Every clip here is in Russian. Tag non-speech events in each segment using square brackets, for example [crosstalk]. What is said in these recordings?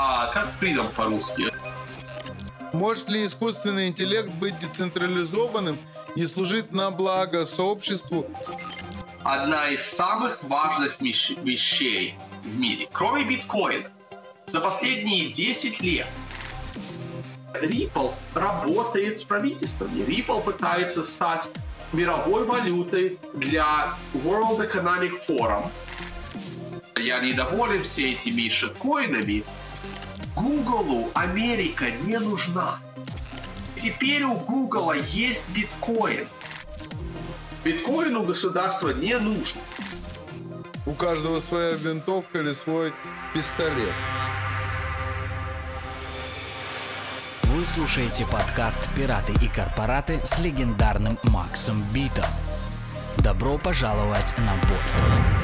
А как freedom по-русски? Может ли искусственный интеллект быть децентрализованным и служить на благо сообществу? Одна из самых важных вещей в мире, кроме биткоина, за последние 10 лет Ripple работает с правительствами. Ripple пытается стать мировой валютой для World Economic Forum. Я недоволен все этими шиткоинами. Гуглу Америка не нужна. Теперь у Гугла есть биткоин. Биткоин у государства не нужен. У каждого своя винтовка или свой пистолет. Вы слушаете подкаст «Пираты и корпораты» с легендарным Максом Битом. Добро пожаловать на борт.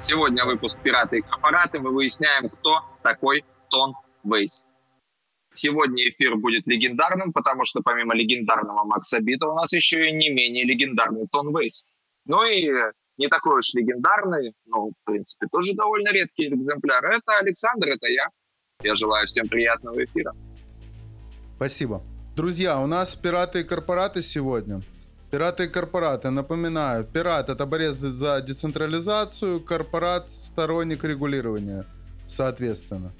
Сегодня выпуск «Пираты и корпораты» мы выясняем, кто такой Тон Вейс. Сегодня эфир будет легендарным, потому что помимо легендарного Макса Бита у нас еще и не менее легендарный Тон Вейс. Ну и не такой уж легендарный, но, в принципе, тоже довольно редкий экземпляр. Это Александр, это я. Я желаю всем приятного эфира. Спасибо. Друзья, у нас пираты и корпораты сегодня. Пираты и корпораты. Напоминаю, пират это борец за децентрализацию, корпорат сторонник регулирования, соответственно.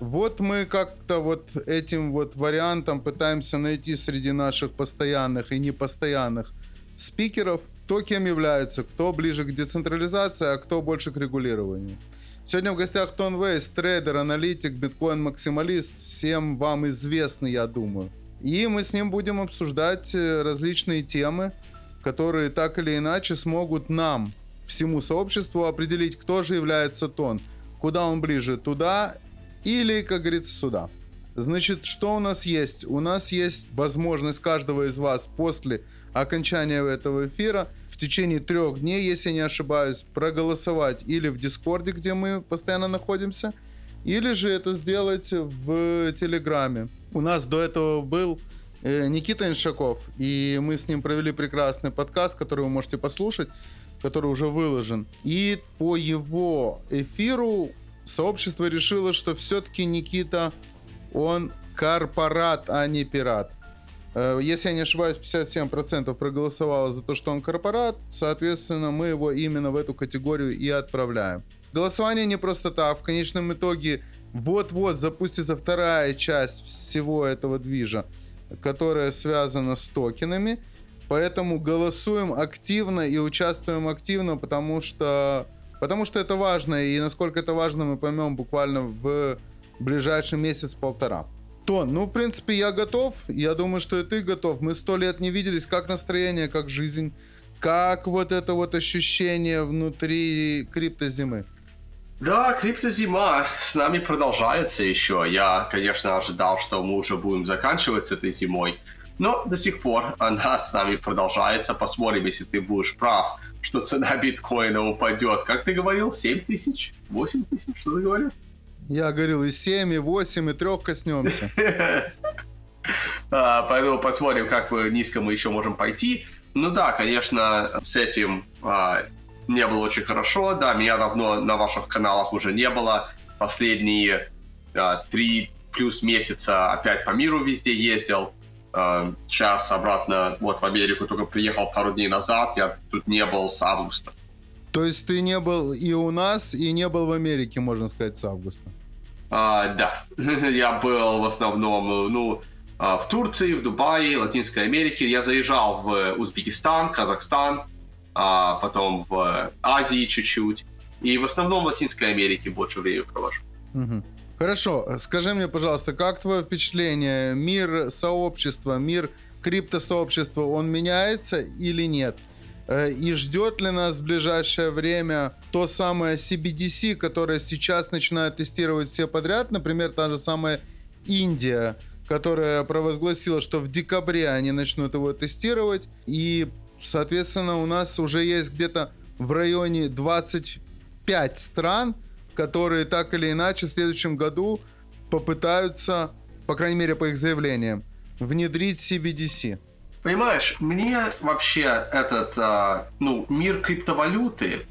Вот мы как-то вот этим вот вариантом пытаемся найти среди наших постоянных и непостоянных спикеров, кто кем является, кто ближе к децентрализации, а кто больше к регулированию. Сегодня в гостях Тон Вейс, трейдер, аналитик, биткоин-максималист. Всем вам известный, я думаю. И мы с ним будем обсуждать э, различные темы, которые так или иначе смогут нам, всему сообществу, определить, кто же является Тон. Куда он ближе, туда или, как говорится, сюда. Значит, что у нас есть? У нас есть возможность каждого из вас после окончания этого эфира в течение трех дней, если не ошибаюсь, проголосовать или в Дискорде, где мы постоянно находимся, или же это сделать в Телеграме. У нас до этого был э, Никита Иншаков, и мы с ним провели прекрасный подкаст, который вы можете послушать, который уже выложен. И по его эфиру сообщество решило, что все-таки Никита, он корпорат, а не пират. Э, если я не ошибаюсь, 57% проголосовало за то, что он корпорат. Соответственно, мы его именно в эту категорию и отправляем. Голосование не просто так. В конечном итоге вот-вот запустится вторая часть всего этого движа, которая связана с токенами. Поэтому голосуем активно и участвуем активно, потому что, потому что это важно. И насколько это важно, мы поймем буквально в ближайший месяц-полтора. Тон, ну, в принципе, я готов. Я думаю, что и ты готов. Мы сто лет не виделись. Как настроение, как жизнь? Как вот это вот ощущение внутри криптозимы? Да, криптозима с нами продолжается еще. Я, конечно, ожидал, что мы уже будем заканчивать с этой зимой. Но до сих пор она с нами продолжается. Посмотрим, если ты будешь прав, что цена биткоина упадет. Как ты говорил, 7 тысяч? 8 тысяч? Что ты говорил? Я говорил и 7, и 8, и 3 коснемся. [laughs] А, поэтому посмотрим, как низко мы еще можем пойти. Ну да, конечно, с этим а, не было очень хорошо. Да, меня давно на ваших каналах уже не было. Последние а, три плюс месяца опять по миру везде ездил. Сейчас обратно вот в Америку только приехал пару дней назад. Я тут не был с августа. То есть ты не был и у нас, и не был в Америке, можно сказать, с августа? А, да, [laughs] я был в основном, ну, а, в Турции, в Дубае, Латинской Америке. Я заезжал в Узбекистан, Казахстан, а потом в Азии чуть-чуть. И в основном в Латинской Америке больше времени провожу. Угу. Хорошо, скажи мне, пожалуйста, как твое впечатление? Мир сообщества, мир криптосообщества, он меняется или нет? Э, и ждет ли нас в ближайшее время то самое CBDC, которое сейчас начинает тестировать все подряд, например, та же самая Индия, которая провозгласила, что в декабре они начнут его тестировать, и, соответственно, у нас уже есть где-то в районе 25 стран, которые так или иначе в следующем году попытаются, по крайней мере по их заявлениям, внедрить CBDC. Понимаешь, мне вообще этот, э, ну, мир криптовалюты,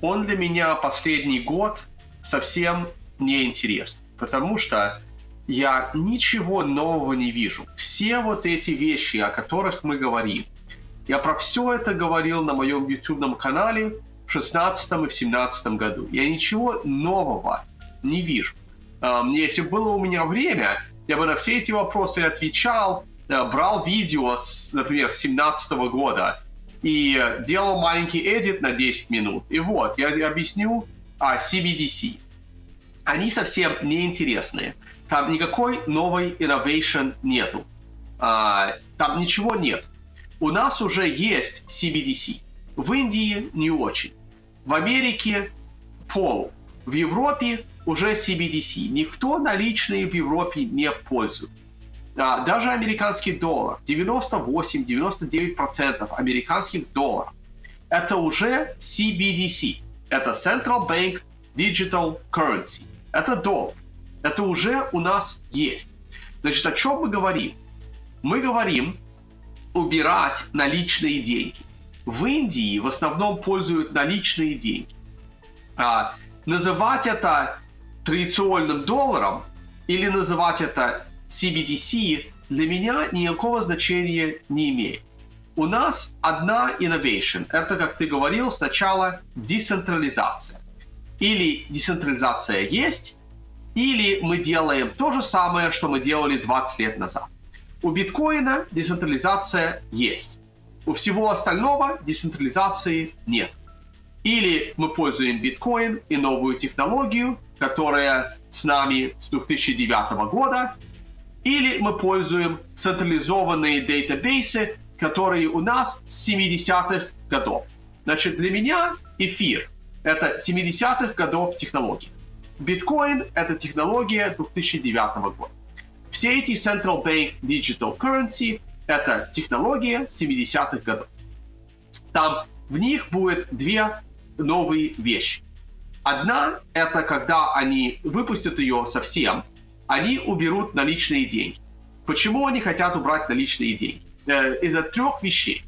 он для меня последний год совсем неинтересны, потому что я ничего нового не вижу. Все вот эти вещи, о которых мы говорим, я про все это говорил на моем YouTube канале в 16 и в 17 году. Я ничего нового не вижу. А, если было у меня время, я бы на все эти вопросы отвечал, э, брал видео, с, например, с 17 года и делал маленький эдит на 10 минут. И вот, я объясню о CBDC. Они совсем неинтересные. Там никакой новой innovation нету. А, там ничего нет. У нас уже есть CBDC. В Индии не очень. В Америке полу. В Европе уже CBDC. Никто наличные в Европе не пользует. А, даже американский доллар, 98-99% американских долларов, это уже CBDC. Это Central Bank Digital Currency. Это доллар. Это уже у нас есть. Значит, о чем мы говорим? Мы говорим убирать наличные деньги. В Индии в основном пользуют наличные деньги. А, называть это традиционным долларом или называть это CBDC для меня никакого значения не имеет. У нас одна innovation. Это, как ты говорил, сначала децентрализация. Или децентрализация есть, или мы делаем то же самое, что мы делали 20 лет назад. У биткоина децентрализация есть. У всего остального децентрализации нет. Или мы пользуем биткоин и новую технологию, которая с нами с 2009 года, или мы пользуем централизованные датабейсы, которые у нас с 70-х годов. Значит, для меня эфир — это 70-х годов технологии. Биткоин — это технология 2009 года. Все эти Central Bank Digital Currency — это технология 70-х годов. Там в них будет две новые вещи. Одна — это когда они выпустят ее совсем, они уберут наличные деньги. Почему они хотят убрать наличные деньги? Э, из-за трех вещей.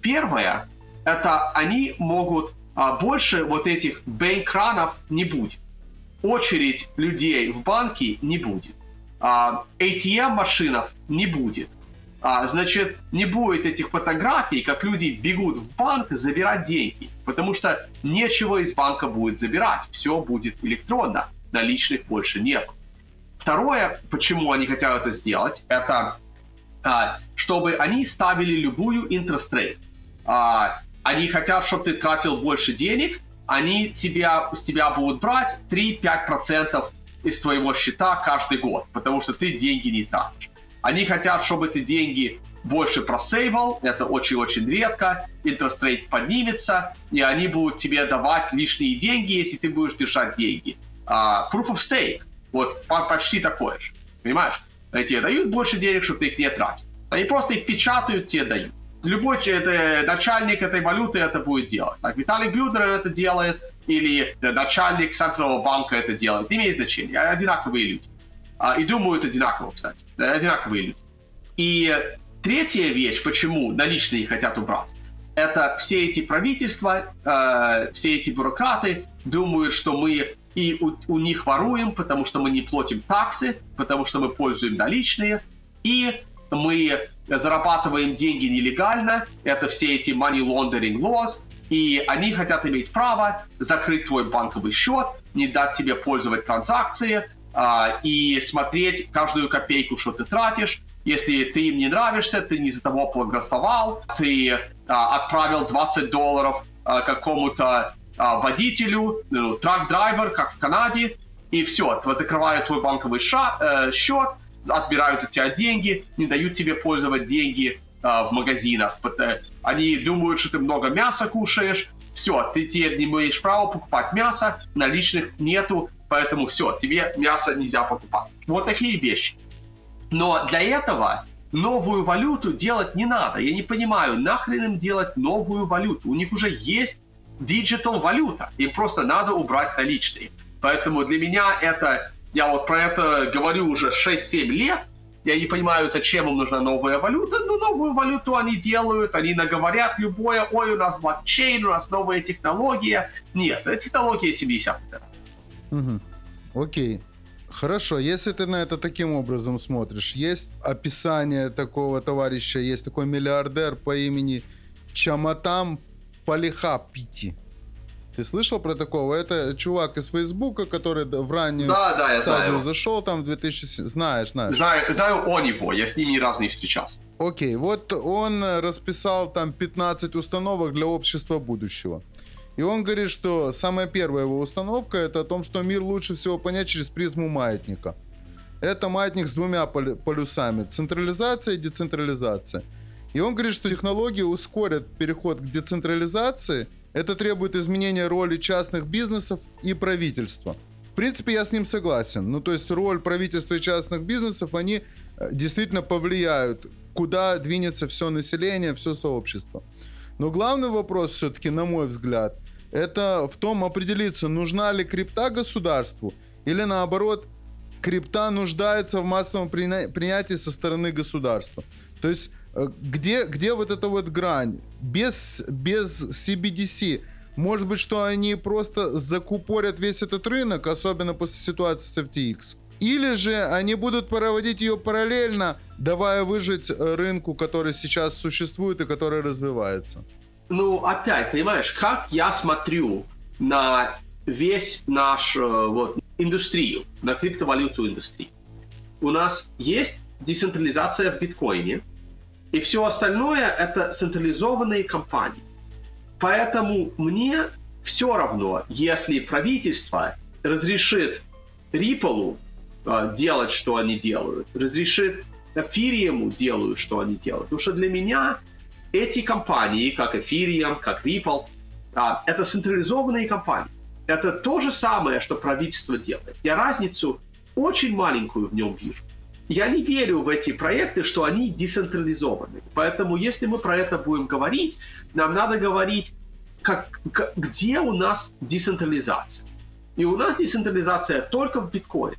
Первое — это они могут а, больше вот этих банкранов не будет. Очередь людей в банке не будет. А, ATM-машинов не будет. А, значит, не будет этих фотографий, как люди бегут в банк забирать деньги, потому что нечего из банка будет забирать, все будет электронно, наличных больше нет. Второе, почему они хотят это сделать, это а, чтобы они ставили любую interest rate. А, они хотят, чтобы ты тратил больше денег, они тебя, с тебя будут брать 3-5% из твоего счета каждый год, потому что ты деньги не тратишь. Они хотят, чтобы ты деньги больше просейвал, это очень-очень редко, rate поднимется, и они будут тебе давать лишние деньги, если ты будешь держать деньги. Uh, proof of stake, вот почти такое же, понимаешь? Они тебе дают больше денег, чтобы ты их не тратил. Они просто их печатают, тебе дают. Любой это, начальник этой валюты это будет делать. Так, Виталий Бюдер это делает, или начальник Центрального банка это делает. Не имеет значения, одинаковые люди. А, и думают одинаково, кстати. Одинаковые люди. И третья вещь, почему наличные хотят убрать, это все эти правительства, э, все эти бюрократы думают, что мы и у, у них воруем, потому что мы не платим таксы, потому что мы пользуем наличные, и мы зарабатываем деньги нелегально, это все эти money laundering laws, и они хотят иметь право закрыть твой банковый счет, не дать тебе пользовать транзакции, а, и смотреть каждую копейку, что ты тратишь. Если ты им не нравишься, ты не за того проголосовал, ты а, отправил 20 долларов а, какому-то а, водителю, ну, трак-драйвер, как в Канаде, и все, закрывают твой банковый ша- э, счет, отбирают у тебя деньги, не дают тебе пользовать деньги э, в магазинах. Э, они думают, что ты много мяса кушаешь, все, ты теперь не имеешь права покупать мясо, наличных нету, Поэтому все, тебе мясо нельзя покупать. Вот такие вещи. Но для этого новую валюту делать не надо. Я не понимаю, нахрен им делать новую валюту? У них уже есть digital валюта. Им просто надо убрать наличные. Поэтому для меня это... Я вот про это говорю уже 6-7 лет. Я не понимаю, зачем им нужна новая валюта. Ну, новую валюту они делают, они наговорят любое, ой, у нас блокчейн, у нас новая технология. Нет, это технология 70-х годов. Угу. Окей. Хорошо, если ты на это таким образом смотришь, есть описание такого товарища, есть такой миллиардер по имени Чаматам Палихапити. Ты слышал про такого? Это чувак из Фейсбука, который в раннюю Да, да, я стадию знаю. зашел, там в 2000... Знаешь, знаешь. Знаю, знаю о него, я с ним ни разу не встречался. Окей, вот он расписал там 15 установок для общества будущего. И он говорит, что самая первая его установка это о том, что мир лучше всего понять через призму маятника. Это маятник с двумя полю- полюсами. Централизация и децентрализация. И он говорит, что технологии ускорят переход к децентрализации. Это требует изменения роли частных бизнесов и правительства. В принципе, я с ним согласен. Ну, то есть роль правительства и частных бизнесов, они э, действительно повлияют, куда двинется все население, все сообщество. Но главный вопрос все-таки, на мой взгляд, это в том определиться, нужна ли крипта государству или наоборот, крипта нуждается в массовом прина- принятии со стороны государства. То есть э, где, где вот эта вот грань? Без, без CBDC может быть, что они просто закупорят весь этот рынок, особенно после ситуации с FTX. Или же они будут проводить ее параллельно, давая выжить э, рынку, который сейчас существует и который развивается. Ну, опять, понимаешь, как я смотрю на весь наш, э, вот, индустрию, на криптовалюту индустрию. У нас есть децентрализация в биткоине, и все остальное это централизованные компании. Поэтому мне все равно, если правительство разрешит Ripple э, делать, что они делают, разрешит Ethereum делают, что они делают. Потому что для меня эти компании, как Ethereum, как Ripple, а, это централизованные компании. Это то же самое, что правительство делает. Я разницу очень маленькую в нем вижу. Я не верю в эти проекты, что они децентрализованы. Поэтому, если мы про это будем говорить, нам надо говорить, как, где у нас децентрализация. И у нас децентрализация только в биткоине.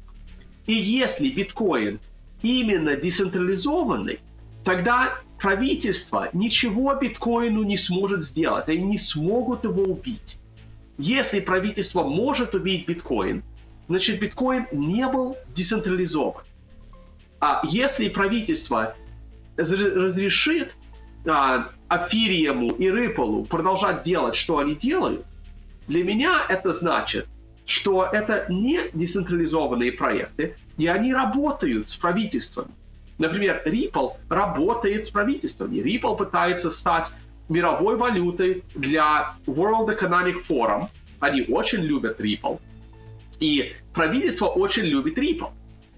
И если биткоин именно децентрализованный, тогда правительство ничего биткоину не сможет сделать. Они не смогут его убить. Если правительство может убить биткоин, значит биткоин не был децентрализован. А если правительство раз- разрешит а, Афириему и Рыполу продолжать делать, что они делают, для меня это значит, что это не децентрализованные проекты, и они работают с правительством. Например, Ripple работает с правительствами. Ripple пытается стать мировой валютой для World Economic Forum. Они очень любят Ripple. И правительство очень любит Ripple.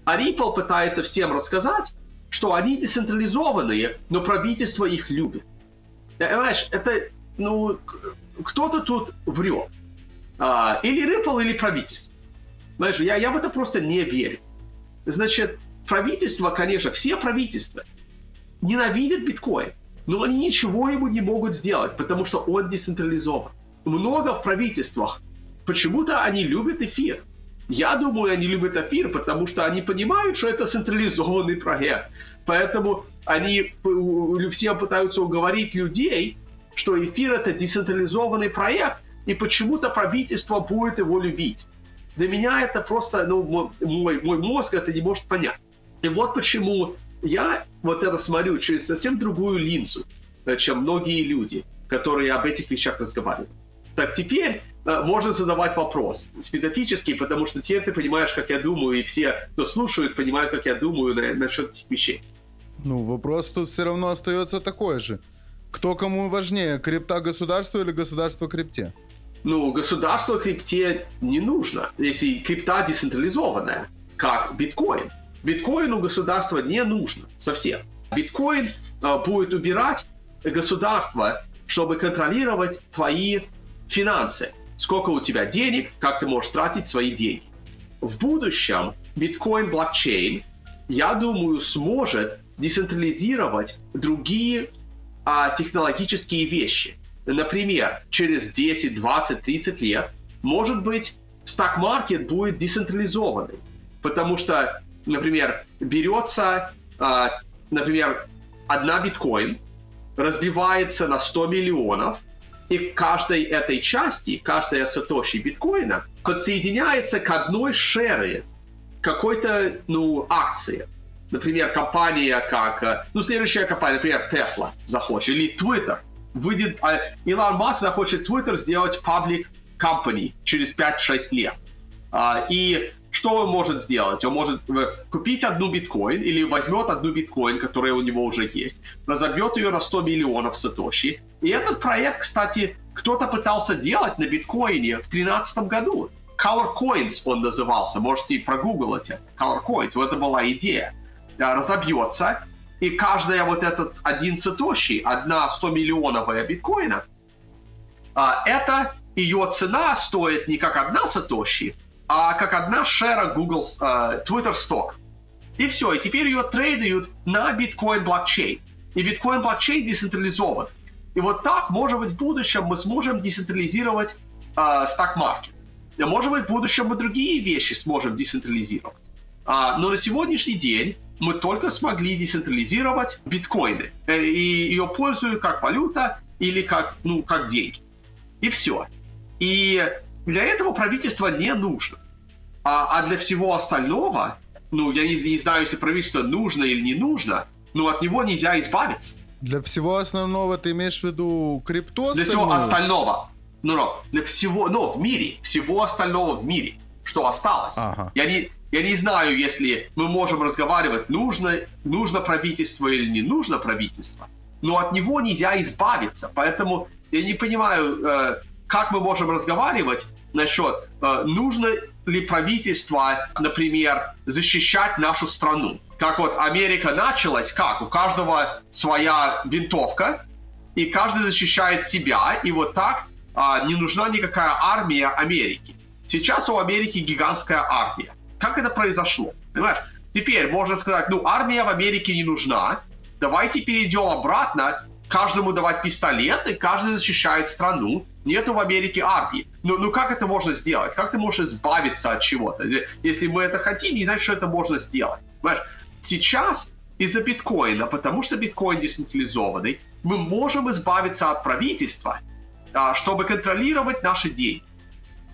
А Ripple пытается всем рассказать, что они децентрализованные, но правительство их любит. Э, Понимаешь, это, ну, кто-то тут врет. А, или Ripple, или правительство. Знаешь, я, я в это просто не верю. Значит, правительство, конечно, все правительства ненавидят биткоин, но они ничего ему не могут сделать, потому что он децентрализован. Много в правительствах. Почему-то они любят эфир. Я думаю, они любят эфир, потому что они понимают, что это централизованный проект. Поэтому они п- все пытаются уговорить людей, что эфир это децентрализованный проект, и почему-то правительство будет его любить. Для меня это просто, ну, мо- мой, мой мозг это не может понять. И вот почему я вот это смотрю через совсем другую линзу, э, чем многие люди, которые об этих вещах разговаривают. Так теперь э, можно задавать вопрос специфический, потому что теперь ты понимаешь, как я думаю, и все, кто слушают, понимают, как я думаю на- насчет этих вещей. Ну, вопрос тут все равно остается такой же. Кто кому важнее, крипта государству или государство крипте? Ну, государство крипте не нужно, если крипта децентрализованная, как биткоин. Биткоину государство не нужно совсем. Биткоин э, будет убирать государство, чтобы контролировать твои финансы. Сколько у тебя денег, как ты можешь тратить свои деньги. В будущем биткоин-блокчейн, я думаю, сможет децентрализировать другие а, технологические вещи. Например, через 10, 20, 30 лет, может быть, стак-маркет будет децентрализованный. Потому что, например, берется, а, например, одна биткоин, разбивается на 100 миллионов, И каждой этой части, каждая сатоши биткоина подсоединяется к одной шере какой-то, ну, акции. Например, компания как, э, ну, следующая компания, например, Tesla захочет, или Twitter. Выйдет, а Илон Маск захочет Twitter сделать public company через 5-6 лет. А, и что он может сделать? Он может э, купить одну биткоин или возьмет одну биткоин, которая у него уже есть, разобьет ее на 100 миллионов сатоши. И этот проект, кстати, кто-то пытался делать на биткоине в 2013 году. Color Coins он назывался, можете прогуглить это. Color Coins, вот это была идея. Разобьется, и каждая вот этот один сатоши, одна 100 миллионовая биткоина, а, это ее цена стоит не как одна сатоши, а как одна шера Google, uh, Twitter Stock. И все, и теперь ее трейдают на биткоин блокчейн. И биткоин блокчейн децентрализован. И вот так, может быть, в будущем мы сможем децентрализировать uh, стак-маркет. И, может быть, в будущем мы другие вещи сможем децентрализировать. Uh, но на сегодняшний день мы только смогли децентрализировать биткоины. Э, и ее пользуют как валюта или как, ну, как деньги. И все. И для этого правительство не нужно. А, а для всего остального, ну, я не, не знаю, если правительство нужно или не нужно, но от него нельзя избавиться. Для всего основного ты имеешь в виду крипту? Для всего остального. Ну, ну, для всего, ну, в мире, всего остального в мире, что осталось. Ага. Я, не, я не знаю, если мы можем разговаривать, нужно, нужно правительство или не нужно правительство, но от него нельзя избавиться. Поэтому я не понимаю, э, как мы можем разговаривать насчет, э, нужно ли правительство, например, защищать нашу страну. Как вот Америка началась, как? У каждого своя винтовка, и каждый защищает себя, и вот так а, не нужна никакая армия Америки. Сейчас у Америки гигантская армия. Как это произошло? Понимаешь? Теперь можно сказать, ну, армия в Америке не нужна, давайте перейдем обратно, каждому давать пистолет, и каждый защищает страну, Нету в Америке армии. Но ну как это можно сделать? Как ты можешь избавиться от чего-то? Если мы это хотим, не значит, что это можно сделать. Понимаешь? Сейчас из-за биткоина, потому что биткоин децентрализованный, мы можем избавиться от правительства, а, чтобы контролировать наши деньги.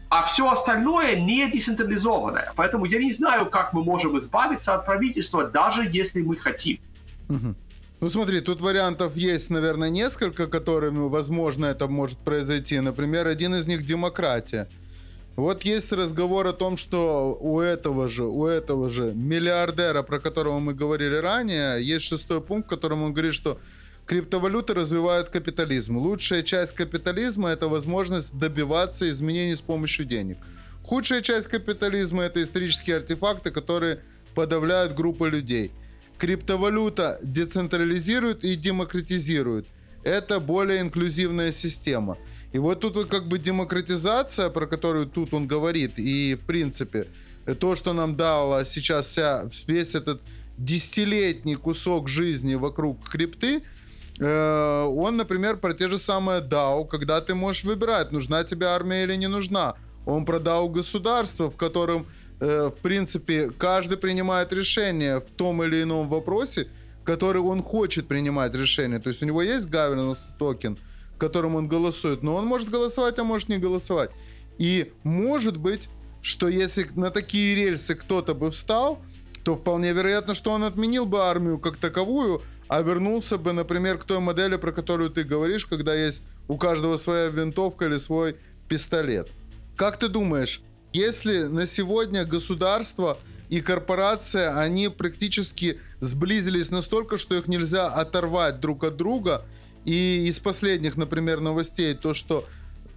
А все остальное не децентрализованное. Поэтому я не знаю, как мы можем избавиться от правительства, даже если мы хотим. Угу. Ну смотри, тут вариантов есть, наверное, несколько, которыми, возможно, это может произойти. Например, один из них демократия. Вот есть разговор о том, что у этого же, у этого же миллиардера, про которого мы говорили ранее, есть шестой пункт, в котором он говорит, что криптовалюты развивают капитализм. Лучшая часть капитализма – это возможность добиваться изменений с помощью денег. Худшая часть капитализма – это исторические артефакты, которые подавляют группы людей – Криптовалюта децентрализирует и демократизирует. Это более инклюзивная система. И вот тут как бы демократизация, про которую тут он говорит, и в принципе то, что нам дала сейчас вся, весь этот десятилетний кусок жизни вокруг крипты, э, он, например, про те же самые DAO, когда ты можешь выбирать, нужна тебе армия или не нужна. Он про DAO государства, в котором Э, в принципе, каждый принимает решение в том или ином вопросе, который он хочет принимать решение. То есть у него есть governance токен, которым он голосует, но он может голосовать, а может не голосовать. И может быть, что если на такие рельсы кто-то бы встал, то вполне вероятно, что он отменил бы армию как таковую, а вернулся бы, например, к той модели, про которую ты говоришь, когда есть у каждого своя винтовка или свой пистолет. Как ты думаешь, если на сегодня государство и корпорация, они практически сблизились настолько, что их нельзя оторвать друг от друга. И из последних, например, новостей, то, что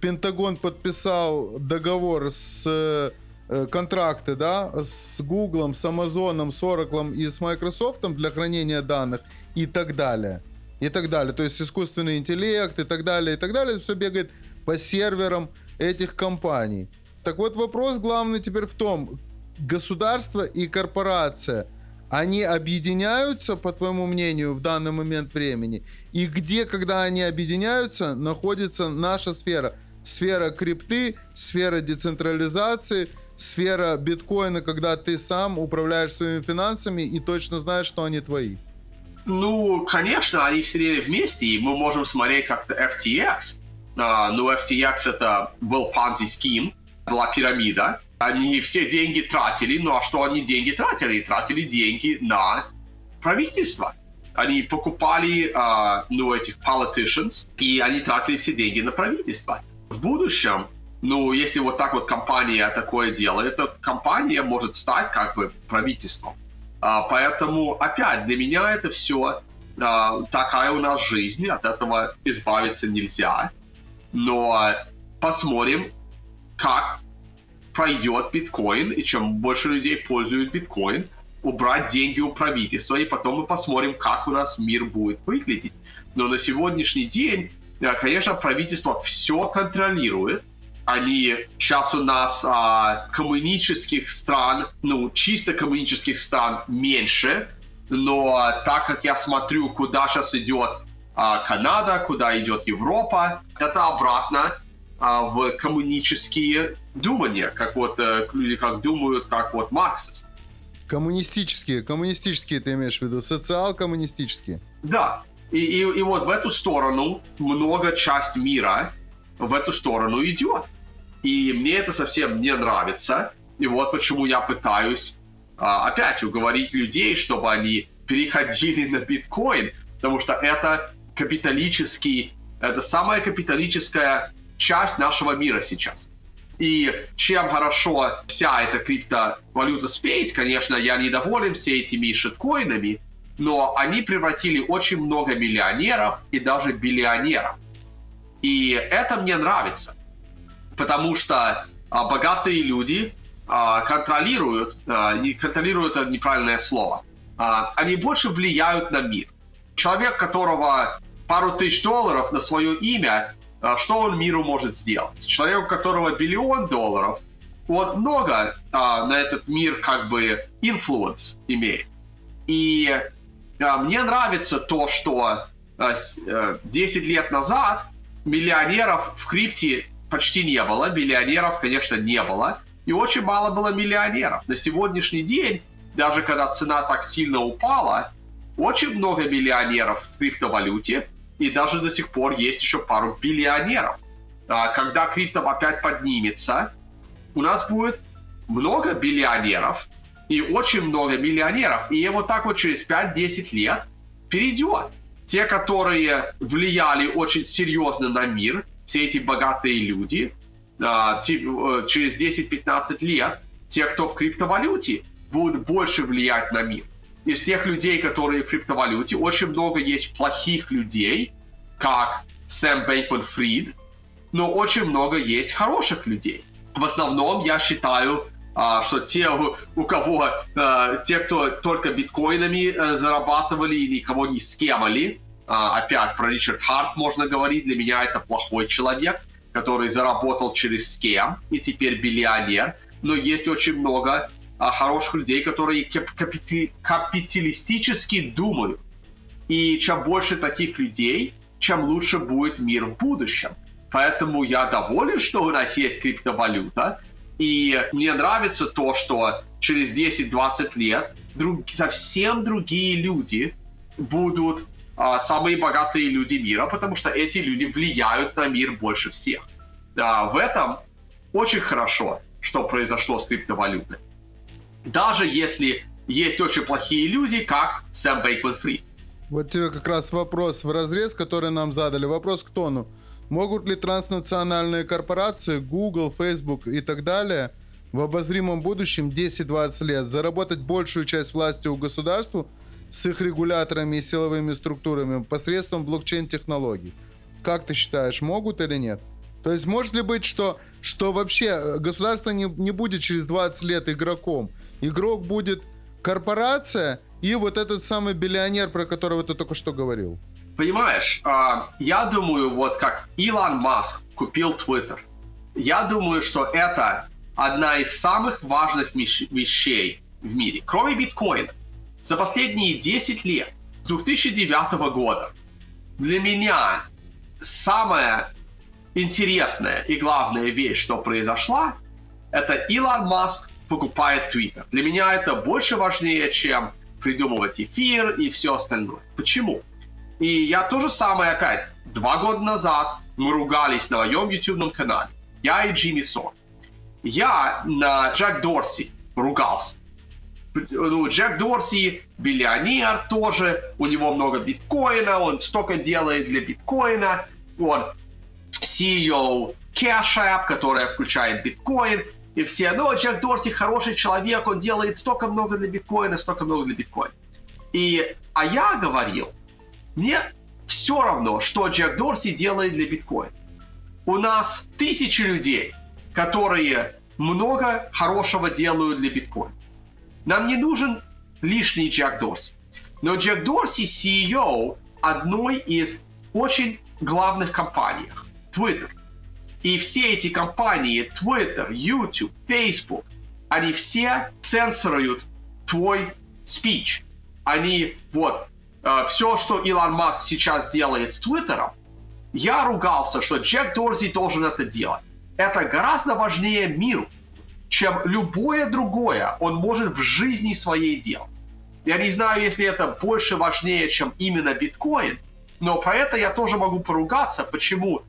Пентагон подписал договор с э, контракты, да, с Гуглом, с Амазоном, с Oracle и с Microsoft для хранения данных и так далее. И так далее. То есть искусственный интеллект и так далее, и так далее. Все бегает по серверам этих компаний. Так вот вопрос главный теперь в том, государство и корпорация, они объединяются, по твоему мнению, в данный момент времени? И где, когда они объединяются, находится наша сфера? Сфера крипты, сфера децентрализации, сфера биткоина, когда ты сам управляешь своими финансами и точно знаешь, что они твои. Ну, конечно, они все вместе, и мы можем смотреть как-то FTX, а, ну, FTX это был Ponzi scheme, была пирамида. Они все деньги тратили, ну а что они деньги тратили? Они тратили деньги на правительство. Они покупали, а, ну, этих politicians, и они тратили все деньги на правительство. В будущем, ну, если вот так вот компания такое делает, то компания может стать как бы правительством. А, поэтому, опять, для меня это все а, такая у нас жизнь, от этого избавиться нельзя. Но посмотрим, как пройдет биткоин, и чем больше людей пользуют биткоин, убрать деньги у правительства, и потом мы посмотрим, как у нас мир будет выглядеть. Но на сегодняшний день, э, конечно, правительство все контролирует. Они сейчас у нас а, коммунистических стран, ну, чисто коммунистических стран меньше, но так как я смотрю, куда сейчас идет а, Канада, куда идет Европа, это обратно а, в коммунистические думания, как вот э, люди как думают, как вот марксист. Коммунистические, коммунистические ты имеешь в виду, социал-коммунистические? Да, и, и, и вот в эту сторону много часть мира в эту сторону идет. И мне это совсем не нравится. И вот почему я пытаюсь а, опять уговорить людей, чтобы они переходили на биткоин, потому что это капиталический, это самая капиталическая часть нашего мира сейчас. И чем хорошо вся эта криптовалюта Space, конечно, я недоволен все этими шиткоинами, но они превратили очень много миллионеров и даже биллионеров. И это мне нравится, потому что а, богатые люди а, контролируют, а, не контролируют это неправильное слово, а, они больше влияют на мир. Человек, которого пару тысяч долларов на свое имя, что он миру может сделать? Человек, у которого биллион долларов, он много а, на этот мир как бы influence имеет. И а, мне нравится то, что а, с, а, 10 лет назад миллионеров в крипте почти не было, биллионеров, конечно, не было, и очень мало было миллионеров. На сегодняшний день, даже когда цена так сильно упала, очень много миллионеров в криптовалюте, и даже до сих пор есть еще пару биллионеров. А, когда крипто опять поднимется, у нас будет много биллионеров и очень много миллионеров. И вот так вот через 5-10 лет перейдет. Те, которые влияли очень серьезно на мир, все эти богатые люди, а, э, через 10-15 лет, те, кто в криптовалюте, будут больше влиять на мир из тех людей, которые в криптовалюте, очень много есть плохих людей, как Сэм Бейкман Фрид, но очень много есть хороших людей. В основном я считаю, а, что те, у кого, а, те, кто только биткоинами а, зарабатывали и никого не скемали, опять про Ричард Харт можно говорить, для меня это плохой человек, который заработал через скем и теперь биллионер, но есть очень много а, хороших людей, которые капити- капиталистически думают. И чем больше таких людей, чем лучше будет мир в будущем. Поэтому я доволен, что у нас есть криптовалюта. И мне нравится то, что через 10-20 лет друг, совсем другие люди будут а, самые богатые люди мира, потому что эти люди влияют на мир больше всех. А, в этом очень хорошо, что произошло с криптовалютой даже если есть очень плохие люди, как Сэм Бейкман Фри. Вот тебе как раз вопрос в разрез, который нам задали. Вопрос к тону. Могут ли транснациональные корпорации, Google, Facebook и так далее в обозримом будущем 10-20 лет заработать большую часть власти у государства с их регуляторами и силовыми структурами посредством блокчейн-технологий? Как ты считаешь, могут или нет? То есть может ли быть, что, что вообще э, государство не, не будет через 20 лет игроком? Игрок будет корпорация и вот этот самый биллионер, про которого ты только что говорил. Понимаешь, а, я думаю, вот как Илон Маск купил Twitter, я думаю, что это одна из самых важных вещей в мире, кроме биткоина. За последние 10 лет, с 2009 года, для меня самая интересная и главная вещь, что произошла, это Илон Маск покупает Твиттер. Для меня это больше важнее, чем придумывать эфир и все остальное. Почему? И я то же самое опять. Два года назад мы ругались на моем YouTube канале, я и Джимми Сон. Я на Джек Дорси ругался. Ну, Джек Дорси биллионер тоже, у него много биткоина, он столько делает для биткоина, он CEO Cash App, которая включает биткоин, и все, ну, Джек Дорси хороший человек, он делает столько много для биткоина, столько много для биткоина. И, а я говорил, мне все равно, что Джек Дорси делает для биткоина. У нас тысячи людей, которые много хорошего делают для биткоина. Нам не нужен лишний Джек Дорси. Но Джек Дорси CEO одной из очень главных компаний – Twitter. И все эти компании, Twitter, YouTube, Facebook, они все цензурируют твой спич. Они, вот, э, все, что Илон Маск сейчас делает с Твиттером, я ругался, что Джек Дорзи должен это делать. Это гораздо важнее миру, чем любое другое он может в жизни своей делать. Я не знаю, если это больше важнее, чем именно биткоин, но про это я тоже могу поругаться, почему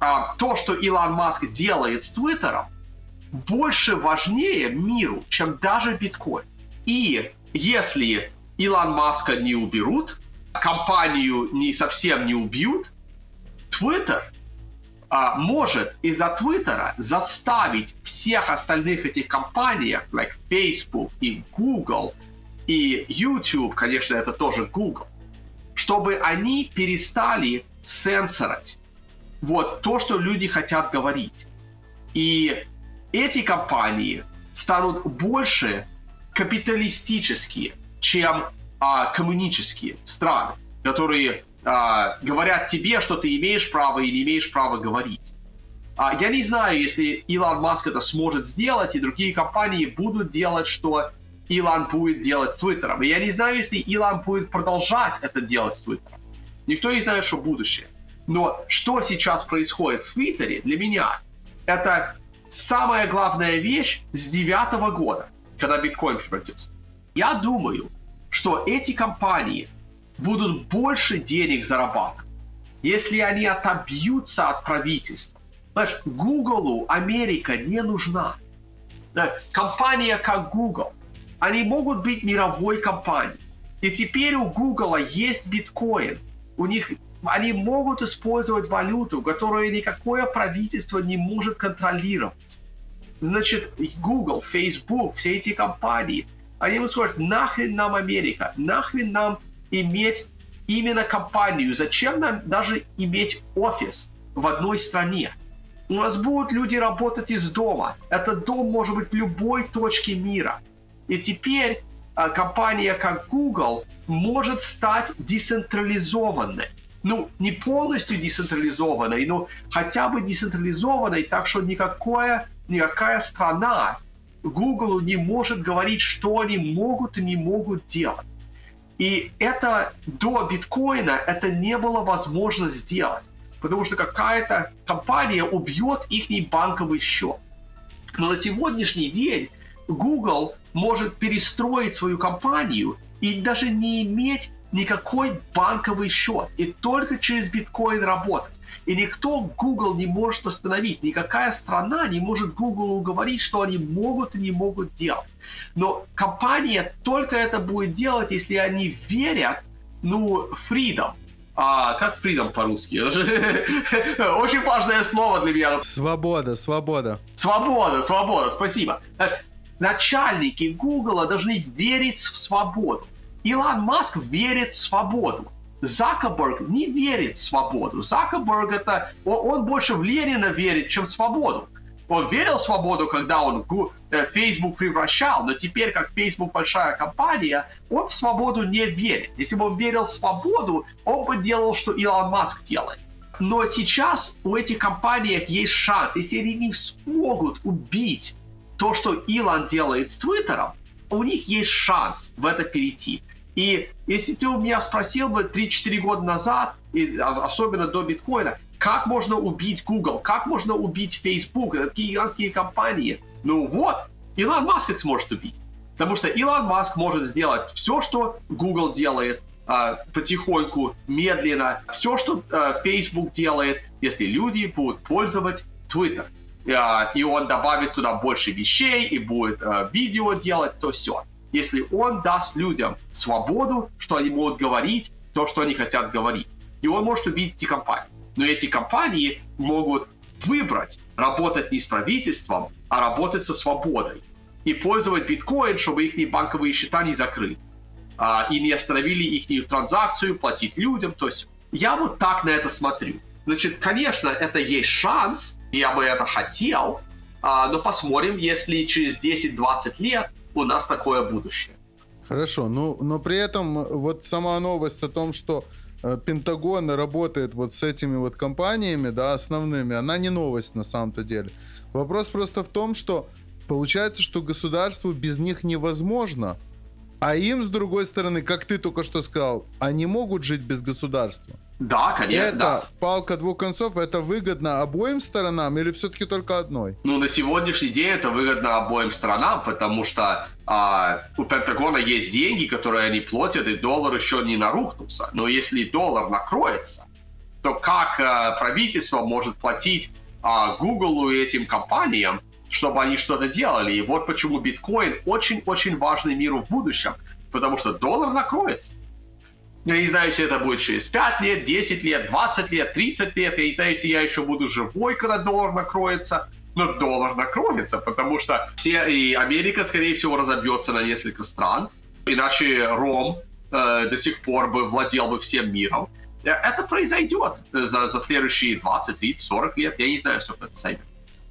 а, то, что Илон Маск делает с Твиттером, больше важнее миру, чем даже биткоин. И если Илон Маска не уберут, компанию не совсем не убьют, Твиттер а, может из-за Твиттера заставить всех остальных этих компаний, like Facebook и Google, и YouTube, конечно, это тоже Google, чтобы они перестали цензорить вот то, что люди хотят говорить. И эти компании станут больше капиталистические, чем а, коммунистические страны, которые а, говорят тебе, что ты имеешь право или имеешь права говорить. А, я не знаю, если Илон Маск это сможет сделать, и другие компании будут делать, что Илон будет делать с Твиттером. И я не знаю, если Илон будет продолжать это делать с Твиттером. Никто не знает, что будущее. Но что сейчас происходит в Твиттере для меня, это самая главная вещь с девятого года, когда биткоин превратился. Я думаю, что эти компании будут больше денег зарабатывать, если они отобьются от правительства. Знаешь, Google Америка не нужна. Компания как Google, они могут быть мировой компанией. И теперь у Google есть биткоин. У них они могут использовать валюту, которую никакое правительство не может контролировать. Значит, Google, Facebook, все эти компании, они будут сказать, нахрен нам Америка, нахрен нам иметь именно компанию, зачем нам даже иметь офис в одной стране? У нас будут люди работать из дома. Этот дом может быть в любой точке мира. И теперь а, компания как Google может стать децентрализованной ну, не полностью децентрализованной, но хотя бы децентрализованной, так что никакое, никакая страна Google не может говорить, что они могут и не могут делать. И это до биткоина это не было возможно сделать, потому что какая-то компания убьет их банковый счет. Но на сегодняшний день Google может перестроить свою компанию и даже не иметь никакой банковый счет и только через биткоин работать. И никто Google не может остановить, никакая страна не может Google уговорить, что они могут и не могут делать. Но компания только это будет делать, если они верят, ну, freedom. А как freedom по-русски? [laughs] Очень важное слово для меня. Свобода, свобода. Свобода, свобода, спасибо. Начальники Google должны верить в свободу. Илон Маск верит в свободу. Закерберг не верит в свободу. Закерберг это... Он, он больше в Ленина верит, чем в свободу. Он верил в свободу, когда он э, Facebook превращал, но теперь, как Facebook большая компания, он в свободу не верит. Если бы он верил в свободу, он бы делал, что Илон Маск делает. Но сейчас у этих компаний есть шанс, если они не смогут убить то, что Илон делает с Твиттером, у них есть шанс в это перейти. И если ты у меня спросил бы 3-4 года назад, и особенно до биткоина, как можно убить Google, как можно убить Facebook, это такие гигантские компании. Ну вот, Илон Маск их сможет убить. Потому что Илон Маск может сделать все, что Google делает, э, потихоньку, медленно. Все, что э, Facebook делает, если люди будут пользовать Twitter, и он добавит туда больше вещей и будет видео делать, то все. Если он даст людям свободу, что они могут говорить, то, что они хотят говорить. И он может убить эти компании. Но эти компании могут выбрать работать не с правительством, а работать со свободой. И пользовать биткоин, чтобы их банковые счета не закрыли. А, и не остановили их транзакцию, платить людям. То есть я вот так на это смотрю. Значит, конечно, это есть шанс, я бы это хотел, а, но посмотрим, если через 10-20 лет у нас такое будущее. Хорошо, ну, но при этом вот сама новость о том, что э, Пентагон работает вот с этими вот компаниями, да, основными, она не новость на самом-то деле. Вопрос просто в том, что получается, что государству без них невозможно, а им, с другой стороны, как ты только что сказал, они могут жить без государства. Да, конечно. Это да. палка двух концов, это выгодно обоим сторонам или все-таки только одной? Ну, на сегодняшний день это выгодно обоим сторонам, потому что а, у Пентагона есть деньги, которые они платят, и доллар еще не нарухнулся. Но если доллар накроется, то как а, правительство может платить а, Google и этим компаниям, чтобы они что-то делали? И вот почему биткоин очень-очень важный миру в будущем, потому что доллар накроется. Я не знаю, если это будет через 5 лет, 10 лет, 20 лет, 30 лет. Я не знаю, если я еще буду живой, когда доллар накроется. Но доллар накроется, потому что все, и Америка, скорее всего, разобьется на несколько стран. Иначе Ром э, до сих пор бы владел бы всем миром. Э, это произойдет за, за следующие 20, 30, 40 лет. Я не знаю, сколько это займет.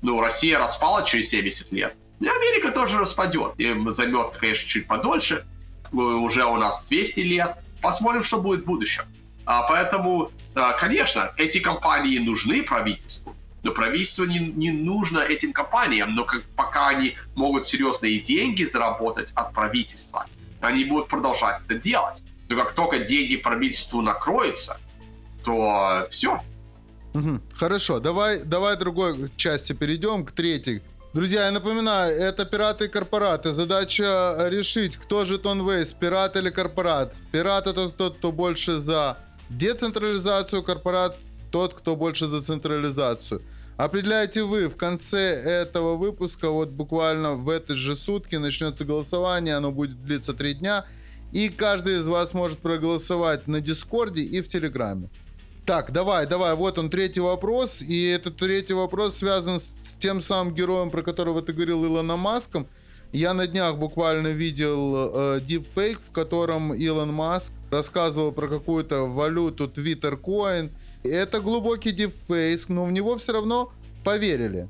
Ну, Россия распала через 70 лет. И Америка тоже распадет. И займет, конечно, чуть подольше. Э, уже у нас 200 лет посмотрим, что будет в будущем. А, поэтому, а, конечно, эти компании нужны правительству, но правительство не, не нужно этим компаниям, но как, пока они могут серьезные деньги заработать от правительства, они будут продолжать это делать. Но как только деньги правительству накроются, то все. Угу. Хорошо, давай, давай другой части перейдем к третьей. Друзья, я напоминаю, это пираты и корпораты. Задача решить, кто же Тонвейс, пират или корпорат. Пират это тот, кто больше за децентрализацию, корпорат тот, кто больше за централизацию. Определяете вы. В конце этого выпуска, вот буквально в эти же сутки начнется голосование, оно будет длиться три дня. И каждый из вас может проголосовать на Дискорде и в Телеграме. Так, давай, давай, вот он третий вопрос. И этот третий вопрос связан с тем самым героем, про которого ты говорил, Илоном Маском. Я на днях буквально видел э, дипфейк, в котором Илон Маск рассказывал про какую-то валюту Twitter Coin. Это глубокий дипфейк, но в него все равно поверили.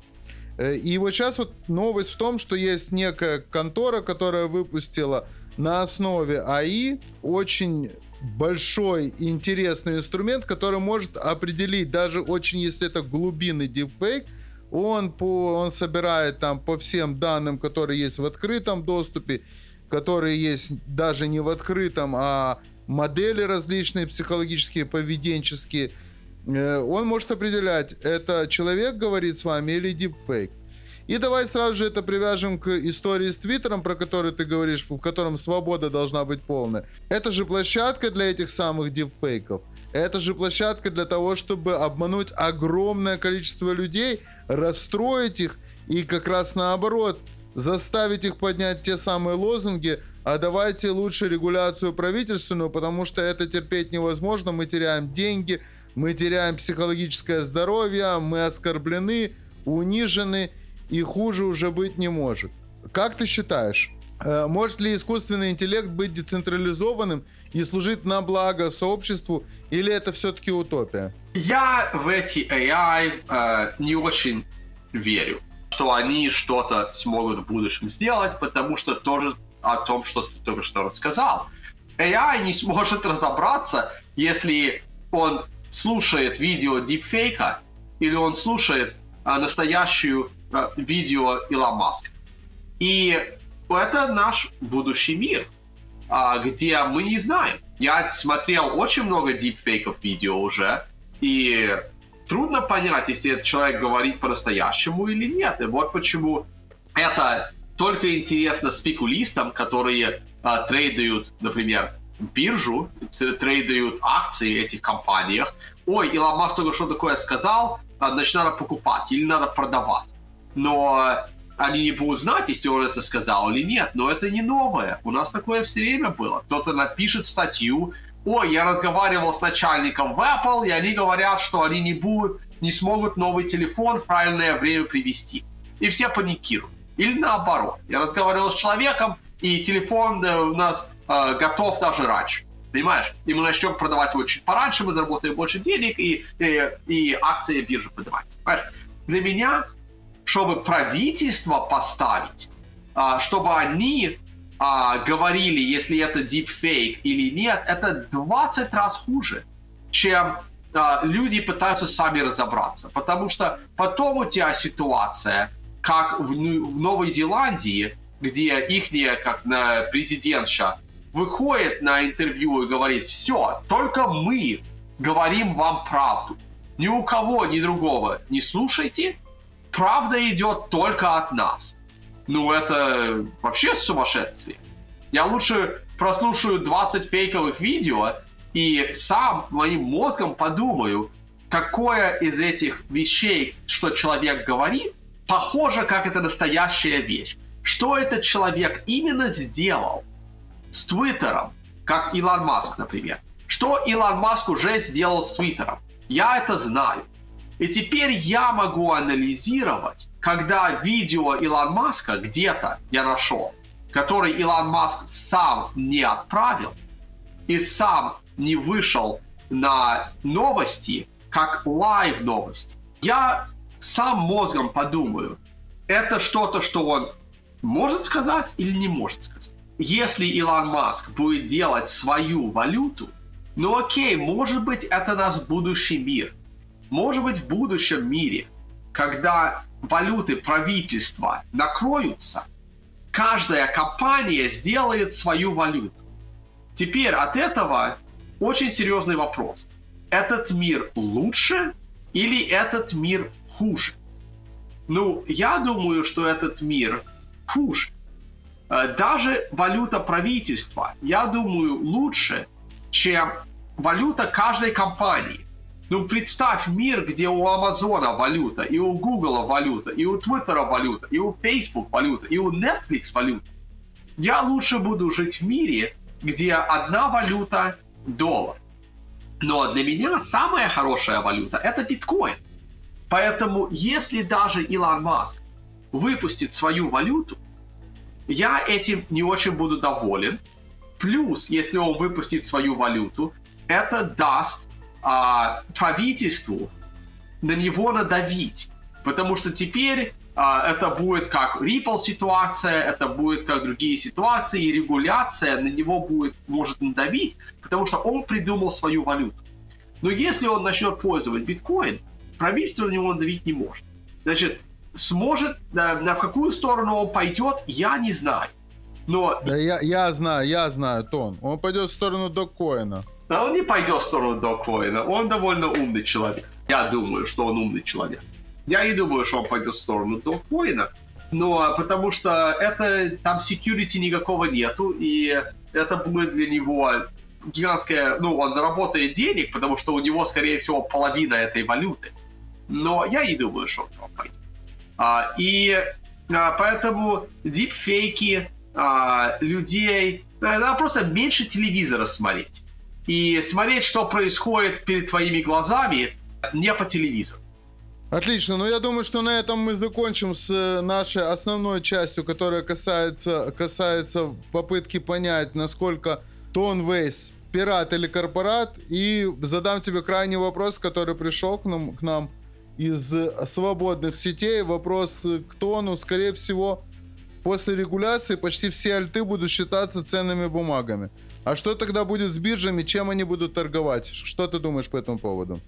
Э, и вот сейчас вот новость в том, что есть некая контора, которая выпустила на основе АИ очень большой интересный инструмент, который может определить, даже очень если это глубинный дипфейк, он, по, он собирает там по всем данным, которые есть в открытом доступе, которые есть даже не в открытом, а модели различные психологические, поведенческие. Э, он может определять, это человек говорит с вами или дипфейк. И давай сразу же это привяжем к истории с Твиттером, про который ты говоришь, в котором свобода должна быть полная. Это же площадка для этих самых дипфейков. Это же площадка для того, чтобы обмануть огромное количество людей, расстроить их и как раз наоборот заставить их поднять те самые лозунги, а давайте лучше регуляцию правительственную, потому что это терпеть невозможно, мы теряем деньги, мы теряем психологическое здоровье, мы оскорблены, унижены и хуже уже быть не может. Как ты считаешь, э, может ли искусственный интеллект быть децентрализованным и служить на благо сообществу, или это все-таки утопия? Я в эти AI э, не очень верю, что они что-то смогут в будущем сделать, потому что тоже о том, что ты только что рассказал. AI не сможет разобраться, если он слушает видео дипфейка или он слушает а, настоящую Э, видео Илон Маск. И это наш будущий мир, а, где мы не знаем. Я смотрел очень много дипфейков видео уже, и трудно понять, если этот человек говорит по-настоящему или нет. И вот почему это только интересно спекулистам, которые а, трейдуют, например, биржу, трейдают акции этих компаниях. Ой, Илон Маск только что такое сказал, а, значит, надо покупать или надо продавать. Но они не будут знать, если он это сказал или нет. Но это не новое. У нас такое все время было. Кто-то напишет статью, ой, я разговаривал с начальником в Apple, и они говорят, что они не будут, не смогут новый телефон в правильное время привести. И все паникируют. Или наоборот. Я разговаривал с человеком, и телефон э, у нас э, готов даже раньше. Понимаешь? И мы начнем продавать его чуть пораньше, мы заработаем больше денег, и, и, и акции биржи поднимаются. Понимаешь? Для меня, чтобы правительство поставить, а, чтобы они а, говорили, если это deepfake или нет, это 20 раз хуже, чем а, люди пытаются сами разобраться. Потому что потом у тебя ситуация, как в, в Новой Зеландии, где их как на президентша выходит на интервью и говорит, все, только мы говорим вам правду. Ни у кого, ни другого не слушайте, правда идет только от нас. Ну, это вообще сумасшествие. Я лучше прослушаю 20 фейковых видео и сам моим мозгом подумаю, какое из этих вещей, что человек говорит, похоже, как это настоящая вещь. Что этот человек именно сделал с Твиттером, как Илон Маск, например. Что Илон Маск уже сделал с Твиттером. Я это знаю. И теперь я могу анализировать, когда видео Илон Маска где-то я нашел, который Илон Маск сам не отправил и сам не вышел на новости, как live новости. Я сам мозгом подумаю, это что-то, что он может сказать или не может сказать. Если Илон Маск будет делать свою валюту, ну окей, может быть, это наш будущий мир. Может быть, в будущем мире, когда валюты правительства накроются, каждая компания сделает свою валюту. Теперь от этого очень серьезный вопрос. Этот мир лучше или этот мир хуже? Ну, я думаю, что этот мир хуже. Э, даже валюта правительства, я думаю, лучше, чем валюта каждой компании. Ну, представь мир, где у Амазона валюта, и у Гугла валюта, и у Твиттера валюта, и у Facebook валюта, и у Netflix валюта. Я лучше буду жить в мире, где одна валюта – доллар. Но для меня самая хорошая валюта – это биткоин. Поэтому если даже Илон Маск выпустит свою валюту, я этим не очень буду доволен. Плюс, если он выпустит свою валюту, это даст а, правительству на него надавить. Потому что теперь а, это будет как Ripple ситуация, это будет как другие ситуации, и регуляция на него будет, может надавить, потому что он придумал свою валюту. Но если он начнет пользовать биткоин, правительство на него надавить не может. Значит, сможет, на, на в какую сторону он пойдет, я не знаю. Но... Да я, я знаю, я знаю, Тон. Он пойдет в сторону докоина. Да он не пойдет в сторону докоина. Он довольно умный человек. Я думаю, что он умный человек. Я не думаю, что он пойдет в сторону докоина. Но потому что это там security никакого нету, и это будет для него гигантская, ну, он заработает денег, потому что у него, скорее всего, половина этой валюты. Но я не думаю, что он пойдет. А, и а, поэтому дипфейки а, людей, надо просто меньше телевизора смотреть. И смотреть, что происходит перед твоими глазами, не по телевизору. Отлично, ну я думаю, что на этом мы закончим с э, нашей основной частью, которая касается, касается попытки понять, насколько Тон Вейс пират или корпорат, и задам тебе крайний вопрос, который пришел к нам, к нам из свободных сетей. Вопрос к тону, скорее всего, после регуляции почти все альты будут считаться ценными бумагами. А что тогда будет с биржами, чем они будут торговать? Что ты думаешь по этому поводу?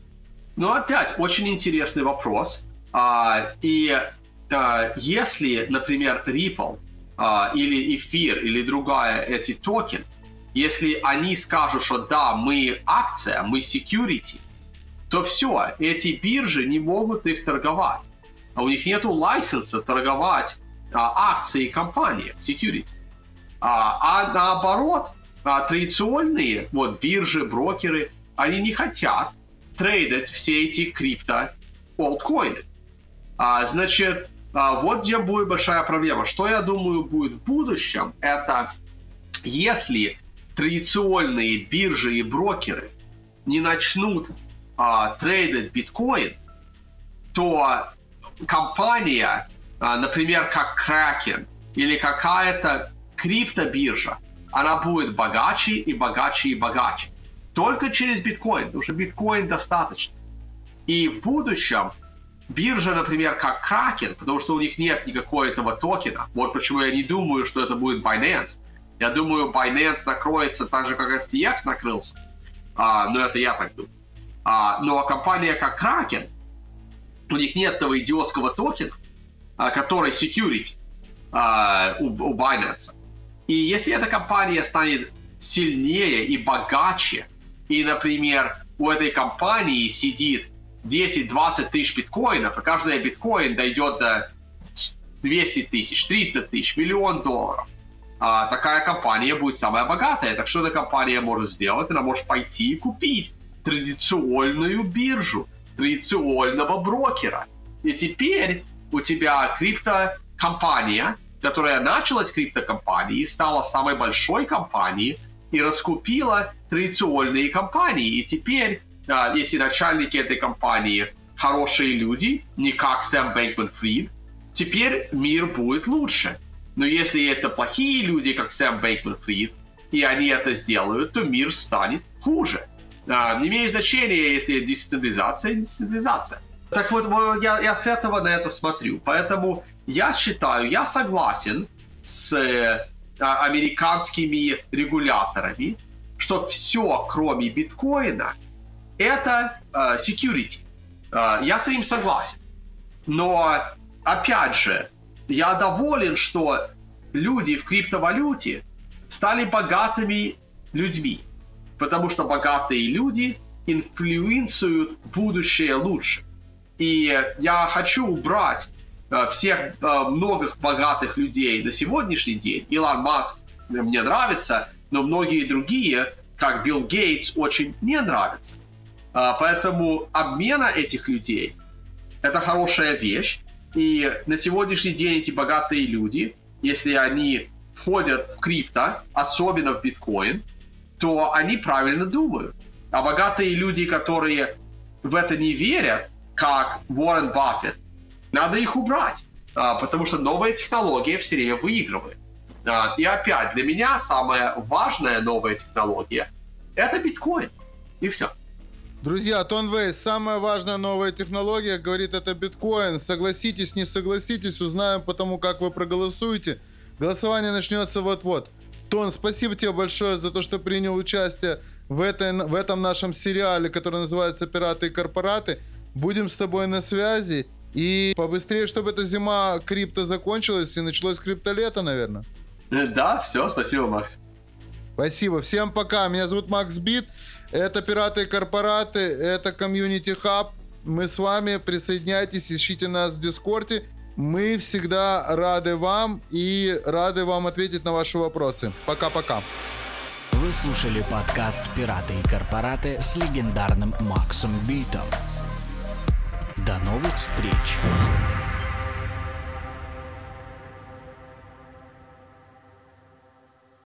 Ну, опять, очень интересный вопрос. А, и а, если, например, Ripple а, или Эфир или другая эти токен, если они скажут, что да, мы акция, мы security, то все, эти биржи не могут их торговать. А у них нет лайсенса торговать а, акции компании, security. А, а наоборот, а, традиционные вот биржи, брокеры, они не хотят трейдить все эти крипто олдкоины. А, значит, а, вот где будет большая проблема. Что я думаю будет в будущем, это если традиционные биржи и брокеры не начнут а, трейдить биткоин, то компания, например, как Kraken или какая-то криптобиржа, она будет богаче и богаче и богаче. Только через биткоин, потому что биткоин достаточно. И в будущем биржа, например, как Kraken, потому что у них нет никакого этого токена. Вот почему я не думаю, что это будет Binance. Я думаю, Binance накроется так же, как FTX накрылся. А, но это я так думаю. А, но компания как Kraken, у них нет этого идиотского токена, а, который security а, у, у Binance. И если эта компания станет сильнее и богаче, и, например, у этой компании сидит 10-20 тысяч биткоинов, и каждый биткоин дойдет до 200 тысяч, 300 тысяч, миллион долларов, а такая компания будет самая богатая. Так что эта компания может сделать? Она может пойти и купить традиционную биржу, традиционного брокера. И теперь у тебя криптокомпания, которая началась криптокомпанией, стала самой большой компанией и раскупила традиционные компании. И теперь а, если начальники этой компании хорошие люди, не как Сэм Бэнкман Фрид, теперь мир будет лучше. Но если это плохие люди, как Сэм Бэнкман Фрид, и они это сделают, то мир станет хуже. А, не имеет значения, если децентрализация, децентрализация. Так вот, я, я с этого на это смотрю. Поэтому я считаю, я согласен с а, американскими регуляторами, что все, кроме биткоина, это э, security. Э, я с этим согласен. Но, опять же, я доволен, что люди в криптовалюте стали богатыми людьми. Потому что богатые люди инфлюенцируют будущее лучше. И я хочу убрать э, всех э, многих богатых людей на сегодняшний день. Илон Маск мне нравится, но многие другие, как Билл Гейтс, очень не нравятся. А, поэтому обмена этих людей – это хорошая вещь. И на сегодняшний день эти богатые люди, если они входят в крипто, особенно в биткоин, то они правильно думают. А богатые люди, которые в это не верят, как Уоррен Баффет, надо их убрать, а, потому что новая технология все время выигрывает. А, и опять, для меня самая важная новая технология – это биткоин. И все. Друзья, Тонвей, самая важная новая технология, говорит это биткоин. Согласитесь, не согласитесь, узнаем потому, как вы проголосуете. Голосование начнется вот-вот. Тон, спасибо тебе большое за то, что принял участие в, этой, в этом нашем сериале, который называется «Пираты и корпораты». Будем с тобой на связи. И побыстрее, чтобы эта зима крипто закончилась и началось криптолето, наверное. Да, все, спасибо, Макс. Спасибо. Всем пока. Меня зовут Макс Бит. Это «Пираты и корпораты», это community hub. Мы с вами, присоединяйтесь, ищите нас в Дискорде. Мы всегда рады вам и рады вам ответить на ваши вопросы. Пока-пока. Вы слушали подкаст «Пираты и корпораты» с легендарным Максом Битом. До новых встреч!